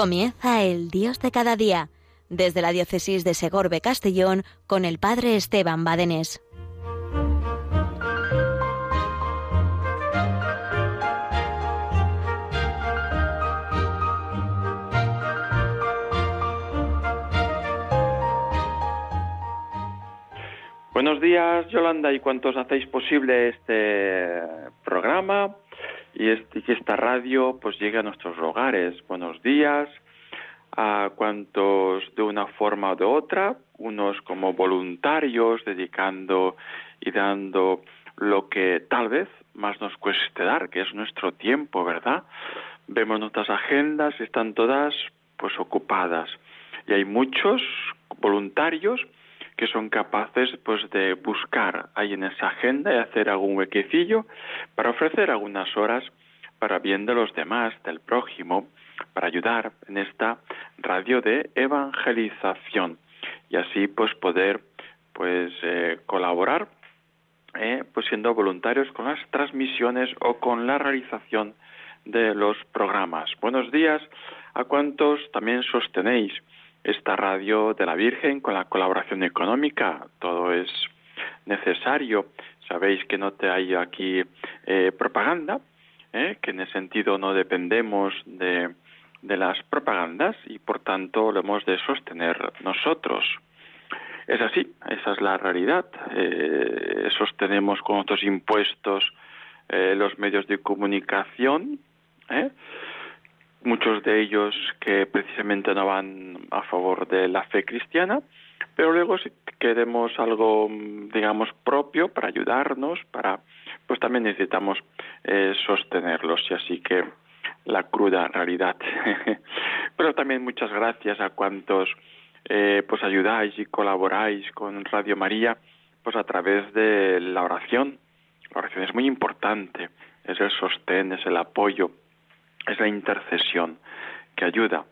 Comienza el Dios de cada día, desde la diócesis de Segorbe Castellón con el Padre Esteban Badenés. Buenos días, Yolanda, y cuantos hacéis posible este programa y, este, que esta radio pues llegue a nuestros hogares. Buenos días a cuantos de una forma o de otra, unos como voluntarios dedicando y dando lo que tal vez más nos cueste dar, que es nuestro tiempo, ¿verdad? Vemos nuestras agendas, están todas pues ocupadas y hay muchos voluntarios que son capaces pues de buscar ahí en esa agenda y hacer algún huequecillo para ofrecer algunas horas para bien de los demás, del prójimo, para ayudar en esta radio de evangelización y así pues poder pues eh, colaborar eh, pues siendo voluntarios con las transmisiones o con la realización de los programas. Buenos días a cuantos también sostenéis esta radio de la Virgen con la colaboración económica. Todo es necesario. Sabéis que no te hay aquí eh, propaganda, eh, que en ese sentido no dependemos de, de las propagandas y por tanto lo hemos de sostener nosotros. Es así, esa es la realidad. Eh, sostenemos con otros impuestos los medios de comunicación, ¿eh? Muchos de ellos que precisamente no van a favor de la fe cristiana, pero luego si queremos algo, digamos, propio para ayudarnos, para, pues también necesitamos eh, sostenerlos y así que la cruda realidad. pero también muchas gracias a cuantos eh, pues ayudáis y colaboráis con Radio María, pues a través de la oración. La oración es muy importante, es el sostén, es el apoyo es la intercesión que ayuda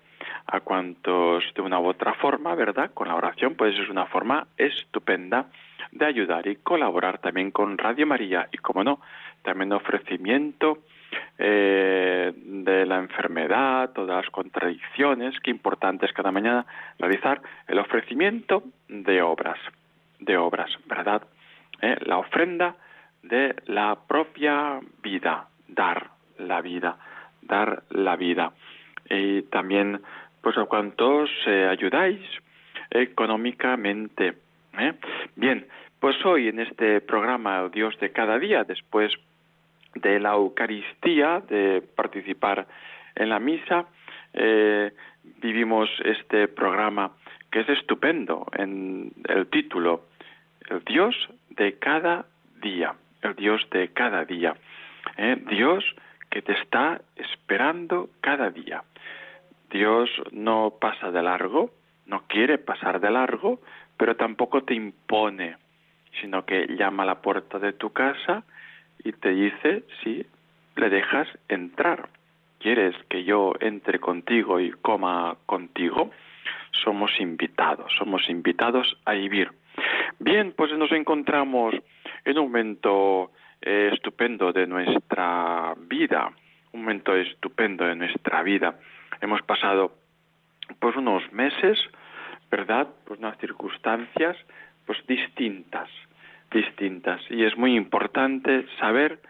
a cuantos de una u otra forma, ¿verdad? Con la oración, pues es una forma estupenda de ayudar y colaborar también con Radio María y, como no, también ofrecimiento eh, de la enfermedad, todas las contradicciones, qué importante es cada mañana realizar el ofrecimiento de obras, de obras, ¿verdad? Eh, la ofrenda de la propia vida, dar la vida la vida. Y también, pues a cuantos eh, ayudáis económicamente. ¿eh? Bien, pues hoy en este programa Dios de cada día, después de la Eucaristía, de participar en la misa, eh, vivimos este programa que es estupendo en el título, el Dios de cada día, el Dios de cada día. Dios que te está esperando cada día. Dios no pasa de largo, no quiere pasar de largo, pero tampoco te impone, sino que llama a la puerta de tu casa y te dice si le dejas entrar. ¿Quieres que yo entre contigo y coma contigo? Somos invitados, somos invitados a vivir. Bien, pues nos encontramos en un momento eh, estupendo de nuestra vida, un momento estupendo de nuestra vida. Hemos pasado pues unos meses, ¿verdad? Pues unas circunstancias pues distintas, distintas. Y es muy importante saber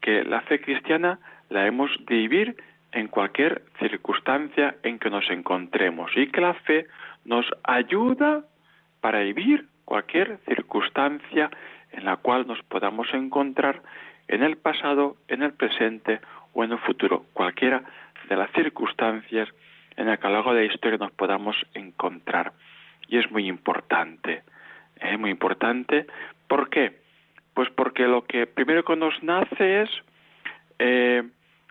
que la fe cristiana la hemos de vivir en cualquier circunstancia en que nos encontremos y que la fe nos ayuda para vivir cualquier circunstancia en la cual nos podamos encontrar en el pasado, en el presente o en el futuro, cualquiera de las circunstancias en las que a lo largo de la historia nos podamos encontrar. Y es muy importante, es muy importante. ¿Por qué? Pues porque lo que primero que nos nace es, eh,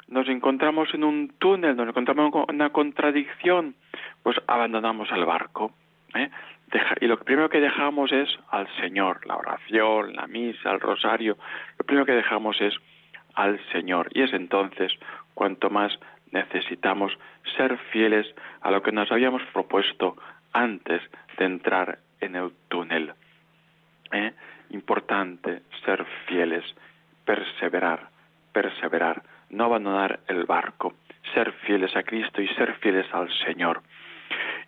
nos encontramos en un túnel, nos encontramos en una contradicción, pues abandonamos el barco. ¿eh? Y lo primero que dejamos es al Señor, la oración, la misa, el rosario, lo primero que dejamos es al Señor. Y es entonces cuanto más necesitamos ser fieles a lo que nos habíamos propuesto antes de entrar en el túnel. ¿Eh? Importante ser fieles, perseverar, perseverar, no abandonar el barco, ser fieles fieles a Cristo y ser fieles al Señor.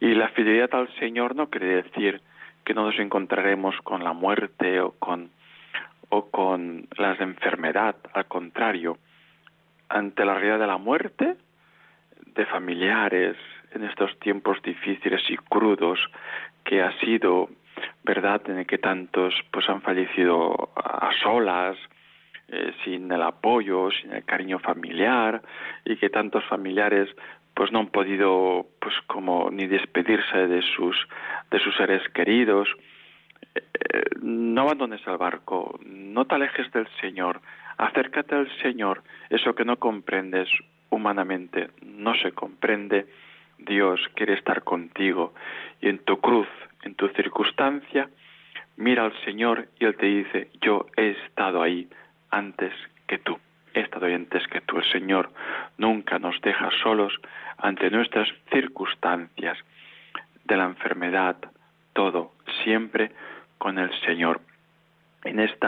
Y la fidelidad al Señor no quiere decir que no nos encontraremos con la muerte o con, o con las enfermedad, al contrario, ante la realidad de la muerte, de familiares, en estos tiempos difíciles y crudos que ha sido, ¿verdad?, en el que tantos pues han fallecido a solas, eh, sin el apoyo, sin el cariño familiar y que tantos familiares pues no han podido pues como ni despedirse de sus de sus seres queridos. Eh, no abandones el barco no te alejes del Señor acércate al Señor. Eso que no comprendes humanamente no se comprende. Dios quiere estar contigo y en tu cruz en tu circunstancia mira al Señor y él te dice yo he estado ahí antes que tú que tú el Señor nunca nos deja solos ante nuestras circunstancias de la enfermedad, todo, siempre con el Señor. En este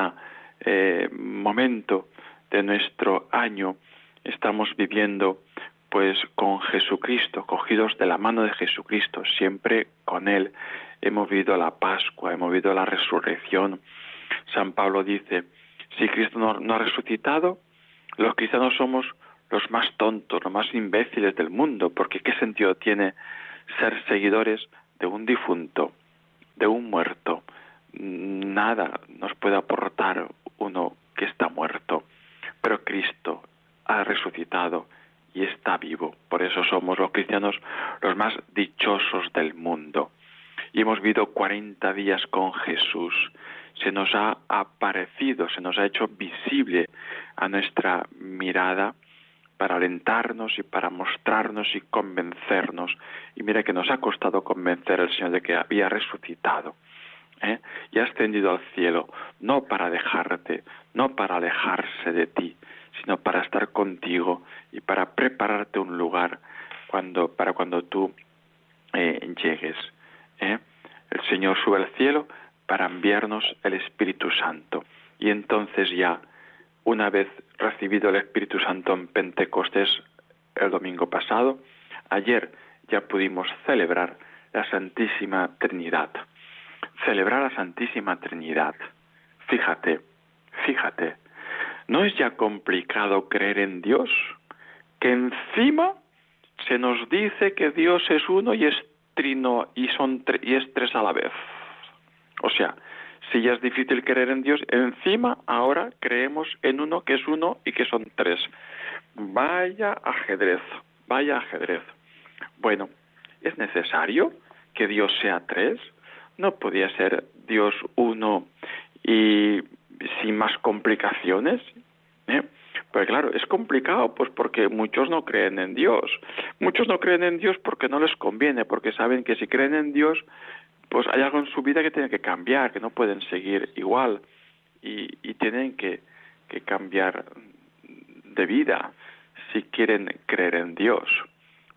momento de nuestro año estamos viviendo pues con Jesucristo, cogidos de la mano de Jesucristo, siempre con Él. Hemos vivido la Pascua, hemos vivido la resurrección. San Pablo dice, si Cristo no ha resucitado, los cristianos somos los más tontos, los más imbéciles del mundo, porque ¿qué sentido tiene ser seguidores de un difunto, de un muerto? Nada nos puede aportar uno que está muerto, pero Cristo ha resucitado y está vivo. Por eso somos los cristianos los más dichosos del mundo. Y hemos vivido 40 días con Jesús. Se nos ha aparecido, se nos ha hecho visible a nuestra mirada para alentarnos y para mostrarnos y convencernos. Y mira que nos ha costado convencer al Señor de que había resucitado ¿eh? y ha ascendido al cielo, no para dejarte, no para alejarse de ti, sino para estar contigo y para prepararte un lugar cuando, para cuando tú eh, llegues. ¿eh? El Señor sube al cielo para enviarnos el Espíritu Santo. Y entonces ya una vez recibido el Espíritu Santo en Pentecostés el domingo pasado, ayer ya pudimos celebrar la Santísima Trinidad. Celebrar la Santísima Trinidad. Fíjate, fíjate, ¿no es ya complicado creer en Dios? Que encima se nos dice que Dios es uno y es trino y, son y es tres a la vez. O sea, si ya es difícil creer en Dios, encima ahora creemos en uno que es uno y que son tres. Vaya ajedrez, vaya ajedrez. Bueno, ¿es necesario que Dios sea tres? ¿No podía ser Dios uno y sin más complicaciones? ¿Eh? Pues claro, es complicado, pues porque muchos no creen en Dios. Muchos no creen en Dios porque no les conviene, porque saben que si creen en Dios, pues hay algo en su vida que tiene que cambiar, que no pueden seguir igual y, tienen que, que cambiar de vida si quieren creer en Dios.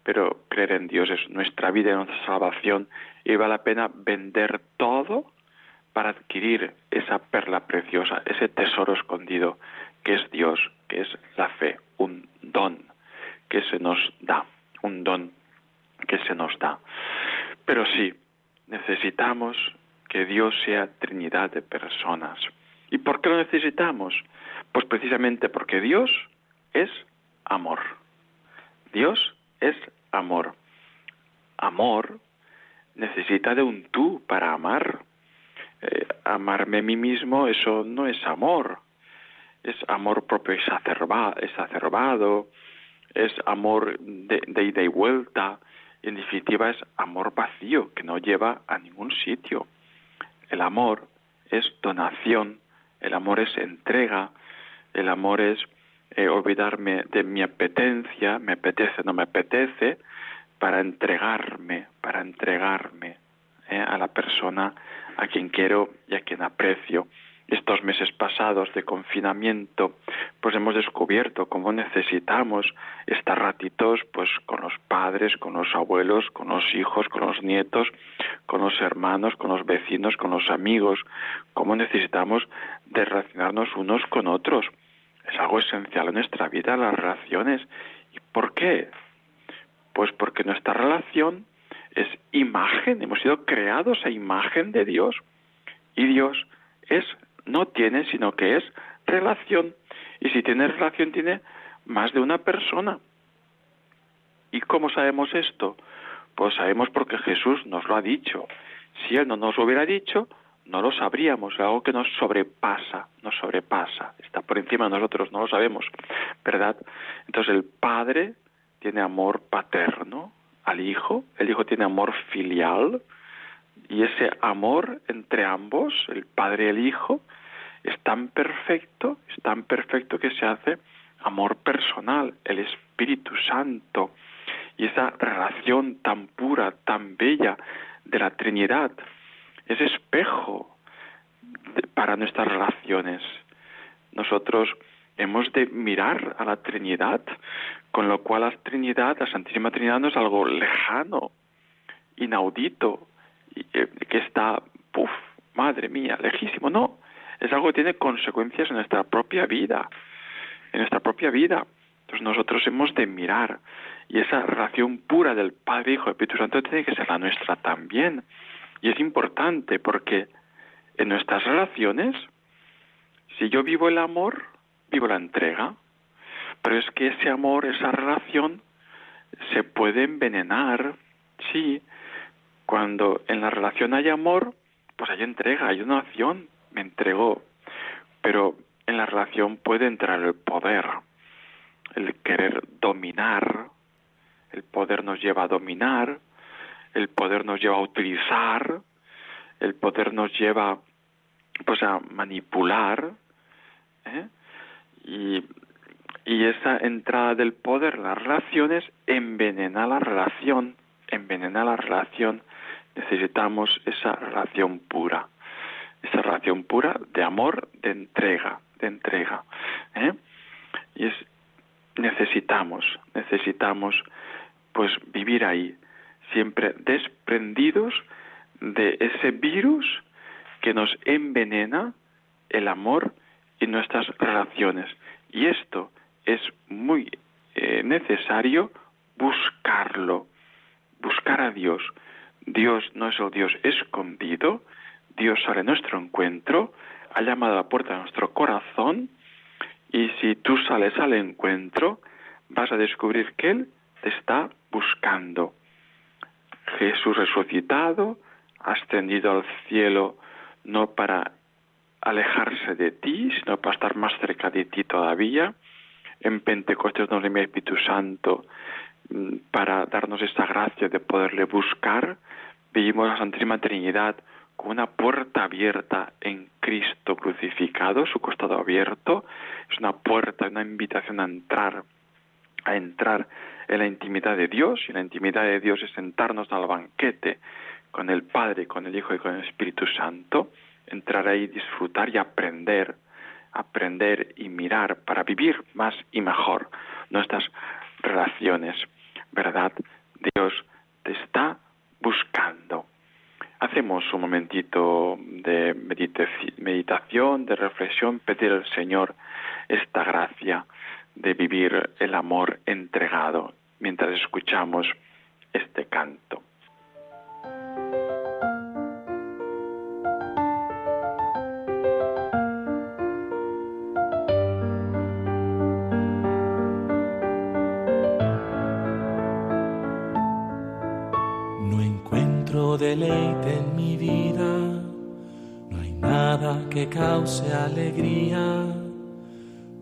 Pero creer en Dios es nuestra vida y nuestra salvación y vale la pena vender todo para adquirir esa perla preciosa, ese tesoro escondido que es Dios, que es la fe, un don que se nos da, un don que se nos da. Pero sí, necesitamos que Dios sea Trinidad de personas. ¿Y por qué lo necesitamos? Pues precisamente porque Dios es amor. Dios es amor. Amor necesita de un tú para amar. Eh, amarme a mí mismo, eso no es amor. Es amor propio exacerbado, es amor de, de ida y vuelta, en definitiva es amor vacío que no lleva a ningún sitio. El amor es donación, el amor es entrega, el amor es eh, olvidarme de mi apetencia, me apetece, no me apetece, para entregarme, para entregarme eh, a la persona a quien quiero y a quien aprecio estos meses pasados de confinamiento, pues hemos descubierto cómo necesitamos estar ratitos pues con los padres, con los abuelos, con los hijos, con los nietos, con los hermanos, con los vecinos, con los amigos, cómo necesitamos de relacionarnos unos con otros. Es algo esencial en nuestra vida, las relaciones. ¿Y por qué? Pues porque nuestra relación es imagen, hemos sido creados a imagen de Dios. Y Dios es, no tiene, sino que es relación. Y si tiene relación, tiene más de una persona. ¿Y cómo sabemos esto? Pues sabemos porque Jesús nos lo ha dicho. Si Él no nos lo hubiera dicho, no lo sabríamos, algo que nos sobrepasa, nos sobrepasa, está por encima de nosotros, no lo sabemos, ¿verdad? Entonces el Padre tiene amor paterno al Hijo, el Hijo tiene amor filial, y ese amor entre ambos, el Padre y el Hijo, es tan perfecto, es tan perfecto que se hace amor personal, el Espíritu Santo, y esa relación tan pura, tan bella de la Trinidad, es espejo para nuestras relaciones. Nosotros hemos de mirar a la Trinidad, con lo cual la Trinidad, la Santísima Trinidad no es algo lejano, inaudito, que está, puff, madre mía, lejísimo, no, es algo que tiene consecuencias en nuestra propia vida, en nuestra propia vida. Entonces nosotros hemos de mirar y esa relación pura del Padre, Hijo y Espíritu Santo tiene que ser la nuestra también. Y es importante porque en nuestras relaciones, si yo vivo el amor, vivo la entrega, pero es que ese amor, esa relación, se puede envenenar, sí, cuando en la relación hay amor, pues hay entrega, hay una acción, me entregó, pero en la relación puede entrar el poder, el querer dominar, el poder nos lleva a dominar, el poder nos lleva a utilizar, el poder nos lleva pues a manipular, ¿eh? y, y esa entrada del poder en las relaciones envenena la relación, envenena la relación, necesitamos esa relación pura, esa relación pura de amor, de entrega, de entrega, ¿eh? y es necesitamos, necesitamos pues vivir ahí, siempre desprendidos de ese virus que nos envenena el amor y nuestras relaciones. Y esto es muy eh, necesario buscarlo, buscar a Dios. Dios no es el Dios escondido, Dios sale a nuestro encuentro, ha llamado a la puerta de nuestro corazón y si tú sales al encuentro, vas a descubrir que Él te está buscando. Jesús resucitado, ascendido al cielo no para alejarse de ti, sino para estar más cerca de ti todavía. En Pentecostés nos envía Espíritu Santo para darnos esta gracia de poderle buscar. Vivimos la Santísima Trinidad con una puerta abierta en Cristo crucificado, su costado abierto. Es una puerta, una invitación a entrar, a entrar en la intimidad de Dios, y la intimidad de Dios es sentarnos al banquete con el Padre, con el Hijo y con el Espíritu Santo, entrar ahí, disfrutar y aprender, aprender y mirar para vivir más y mejor nuestras relaciones, ¿verdad? Dios te está buscando. Hacemos un momentito de meditación, de reflexión, pedir al Señor esta gracia de vivir el amor entregado mientras escuchamos este canto. Deleite en mi vida, no hay nada que cause alegría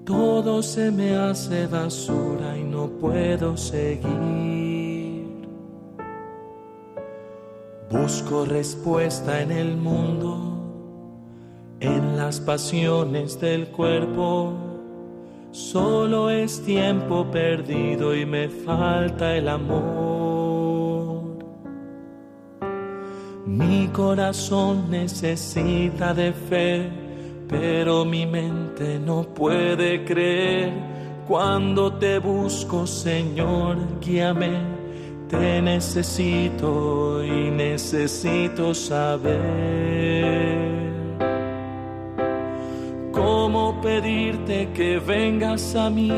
todo se me hace basura y no puedo seguir. Busco respuesta en el mundo, en las pasiones del cuerpo. Solo es tiempo perdido y me falta el amor. Corazón necesita de fe pero mi mente no puede creer cuando te busco, Señor, guíame, te necesito y necesito saber cómo pedirte que vengas a mí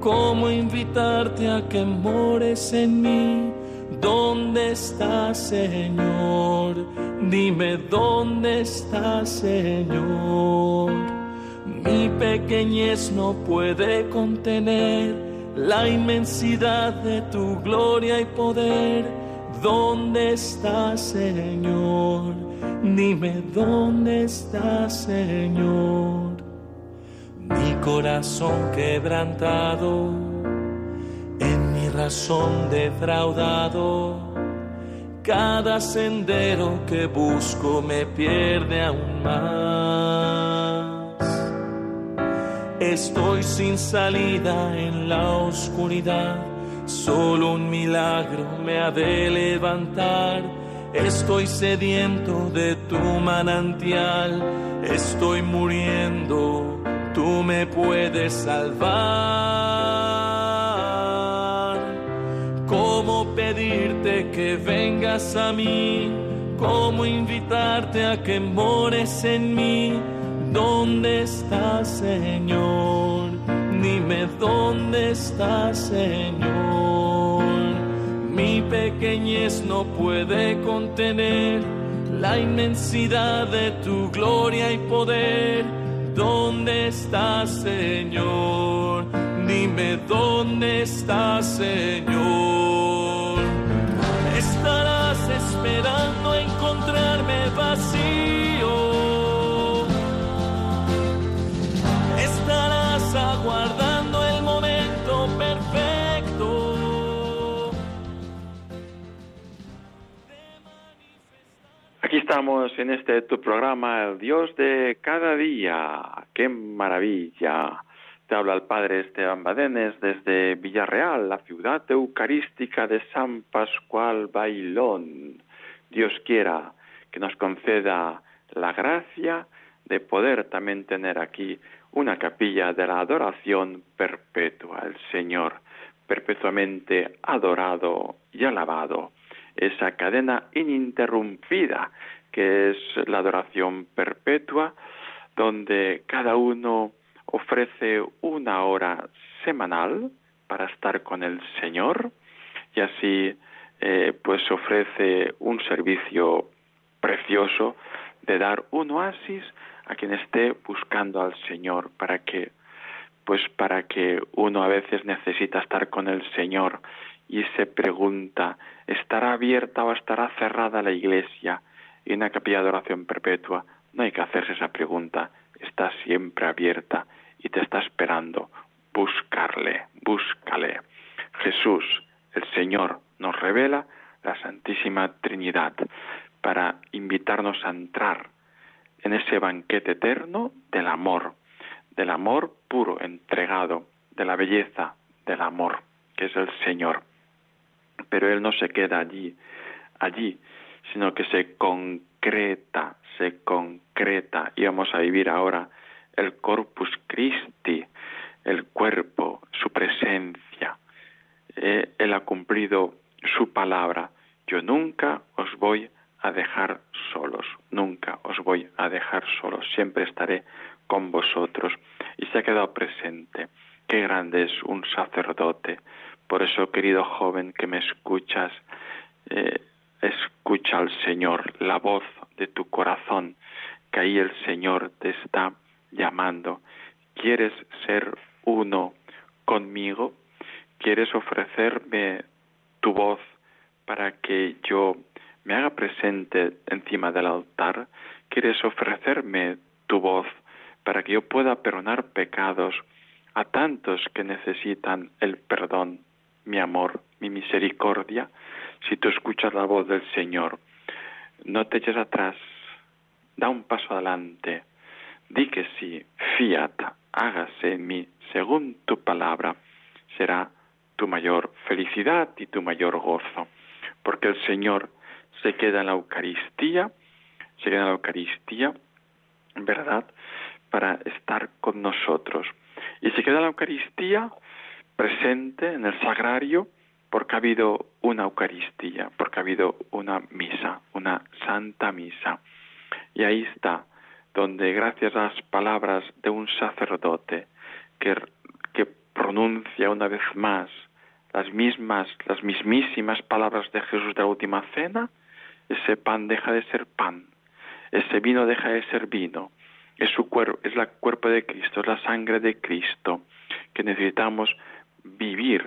cómo invitarte a que mores en mí. ¿Dónde estás, Señor? Dime dónde estás, Señor. Mi pequeñez no puede contener la inmensidad de tu gloria y poder. ¿Dónde estás, Señor? Dime dónde estás, Señor. Mi corazón quebrantado, mi razón defraudado, cada sendero que busco me pierde aún más. Estoy sin salida en la oscuridad, solo un milagro me ha de levantar Estoy sediento de tu manantial, estoy muriendo, tú me puedes salvar. Pedirte que vengas a mí? ¿Cómo invitarte a que mores en mí? ¿Dónde estás, Señor? Dime dónde estás, Señor. Mi pequeñez no puede contener la inmensidad de tu gloria y poder. ¿Dónde estás, Señor? Dime dónde estás, Señor. Esperando encontrarme vacío. Estarás aguardando el momento perfecto. Aquí estamos en este tu programa, el Dios de cada día. ¡Qué maravilla! Te habla el Padre Esteban Badenes desde Villarreal, la ciudad eucarística de San Pascual Bailón. Dios quiera que nos conceda la gracia de poder también tener aquí una capilla de la adoración perpetua, el Señor perpetuamente adorado y alabado. Esa cadena ininterrumpida que es la adoración perpetua, donde cada uno ofrece una hora semanal para estar con el Señor y así eh, pues ofrece un servicio precioso de dar un oasis a quien esté buscando al Señor para que pues para que uno a veces necesita estar con el Señor y se pregunta, ¿estará abierta o estará cerrada la iglesia? Y una capilla de oración perpetua no hay que hacerse esa pregunta, está siempre abierta y te está esperando. Buscarle, búscale. Jesús, el Señor, nos revela la Santísima Trinidad para invitarnos a entrar en ese banquete eterno del amor, del amor puro, entregado, de la belleza del amor, que es el Señor. Pero Él no se queda allí, allí, sino que se concreta, se concreta, y vamos a vivir ahora el Corpus Christi, el cuerpo, su presencia. Eh, él ha cumplido su palabra. Yo nunca os voy a dejar solos, nunca os voy a dejar solos, siempre estaré con vosotros. Y se ha quedado presente. Qué grande es un sacerdote. Por eso, querido joven que me escuchas, eh, escucha al Señor, la voz de tu corazón, que ahí el Señor te está llamando. ¿Quieres ser uno conmigo? ¿Quieres ofrecerme tu voz para que yo me haga presente encima del altar? ¿Quieres ofrecerme tu voz para que yo pueda perdonar pecados a tantos que necesitan el perdón, mi amor, mi misericordia? Si tú escuchas la voz del Señor, no te eches atrás, da un paso adelante, di que sí, fiat, hágase en mí según tu palabra, será tu mayor felicidad y tu mayor gozo, porque el Señor se queda en la Eucaristía, se queda en la Eucaristía, ¿verdad?, para estar con nosotros. Y se queda en la Eucaristía presente en el sagrario porque ha habido una Eucaristía, porque ha habido una misa, una santa misa. Y ahí está, donde gracias a las palabras de un sacerdote que, que pronuncia una vez más las mismas, las mismísimas palabras de Jesús de la última cena, ese pan deja de ser pan, ese vino deja de ser vino, es su cuerpo, es el cuerpo de Cristo, es la sangre de Cristo, que necesitamos vivir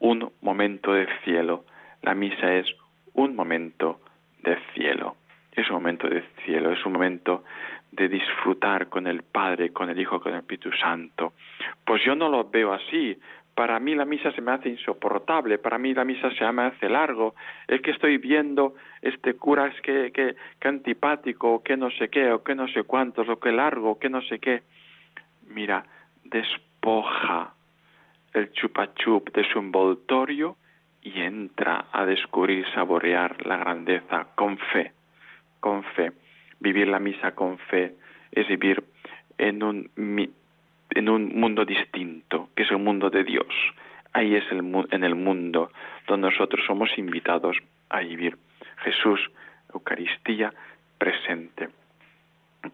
un momento de cielo. La misa es un momento de cielo, es un momento de cielo, es un momento de disfrutar con el Padre, con el Hijo, con el Espíritu Santo. Pues yo no lo veo así, para mí la misa se me hace insoportable, para mí la misa se me hace largo, es que estoy viendo este cura es que, que, que antipático, o que no sé qué, o que no sé cuántos, o que largo, o que no sé qué. Mira, despoja el chupachup de su envoltorio y entra a descubrir, saborear la grandeza con fe, con fe. Vivir la misa con fe es vivir en un en un mundo distinto, que es el mundo de Dios. Ahí es el, en el mundo donde nosotros somos invitados a vivir. Jesús, Eucaristía, presente,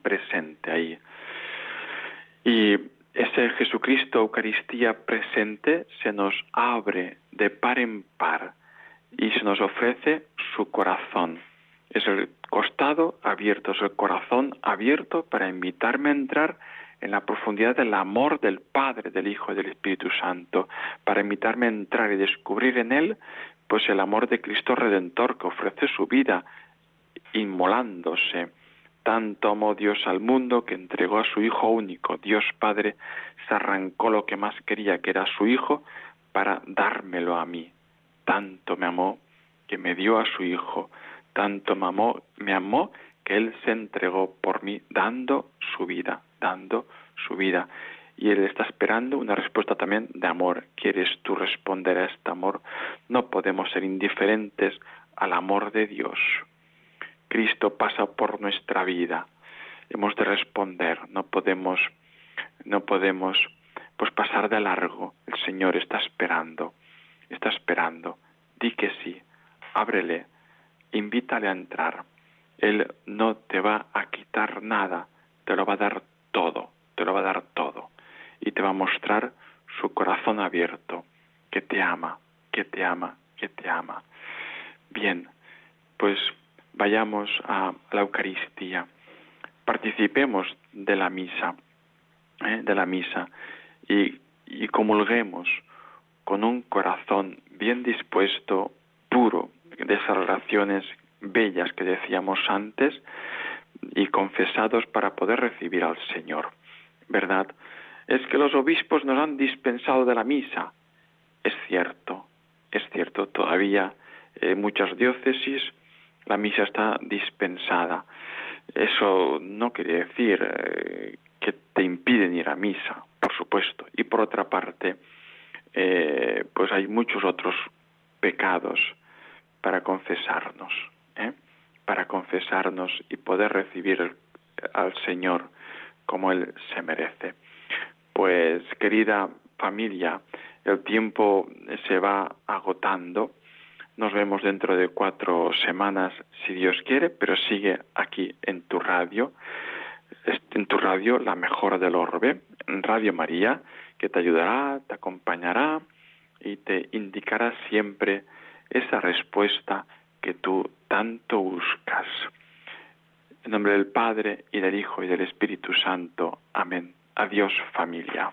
presente ahí. Y ese Jesucristo, Eucaristía presente, se nos abre de par en par y se nos ofrece su corazón. Es el costado abierto, es el corazón abierto para invitarme a entrar en la profundidad del amor del Padre, del Hijo y del Espíritu Santo, para invitarme a entrar y descubrir en Él pues el amor de Cristo Redentor que ofrece su vida inmolándose. Tanto amó Dios al mundo que entregó a su Hijo único. Dios Padre se arrancó lo que más quería, que era su Hijo, para dármelo a mí. Tanto me amó que me dio a su Hijo. Tanto me amó, me amó que Él se entregó por mí dando su vida dando su vida. Y Él está esperando una respuesta también de amor. ¿Quieres tú responder a este amor? No podemos ser indiferentes al amor de Dios. Cristo pasa por nuestra vida. Hemos de responder. No podemos, no podemos, pues pasar de largo. El Señor está esperando. Está esperando. Di que sí. Ábrele. Invítale a entrar. Él no te va a quitar nada. Te lo va a dar todo, te lo va a dar todo. Y te va a mostrar su corazón abierto, que te ama, que te ama, que te ama. Bien, pues vayamos a la Eucaristía, participemos de la misa, ¿eh? de la misa, y, y comulguemos con un corazón bien dispuesto, puro, de esas relaciones bellas que decíamos antes, y confesados para poder recibir al Señor. ¿Verdad? Es que los obispos nos han dispensado de la misa. Es cierto, es cierto, todavía en muchas diócesis la misa está dispensada. Eso no quiere decir eh, que te impiden ir a misa, por supuesto. Y por otra parte, eh, pues hay muchos otros pecados para confesarnos. Para confesarnos y poder recibir al Señor como Él se merece. Pues querida familia, el tiempo se va agotando. Nos vemos dentro de cuatro semanas, si Dios quiere, pero sigue aquí en tu radio, en tu radio La Mejor del Orbe, Radio María, que te ayudará, te acompañará y te indicará siempre esa respuesta que tú tanto buscas. En nombre del Padre y del Hijo y del Espíritu Santo. Amén. Adiós familia.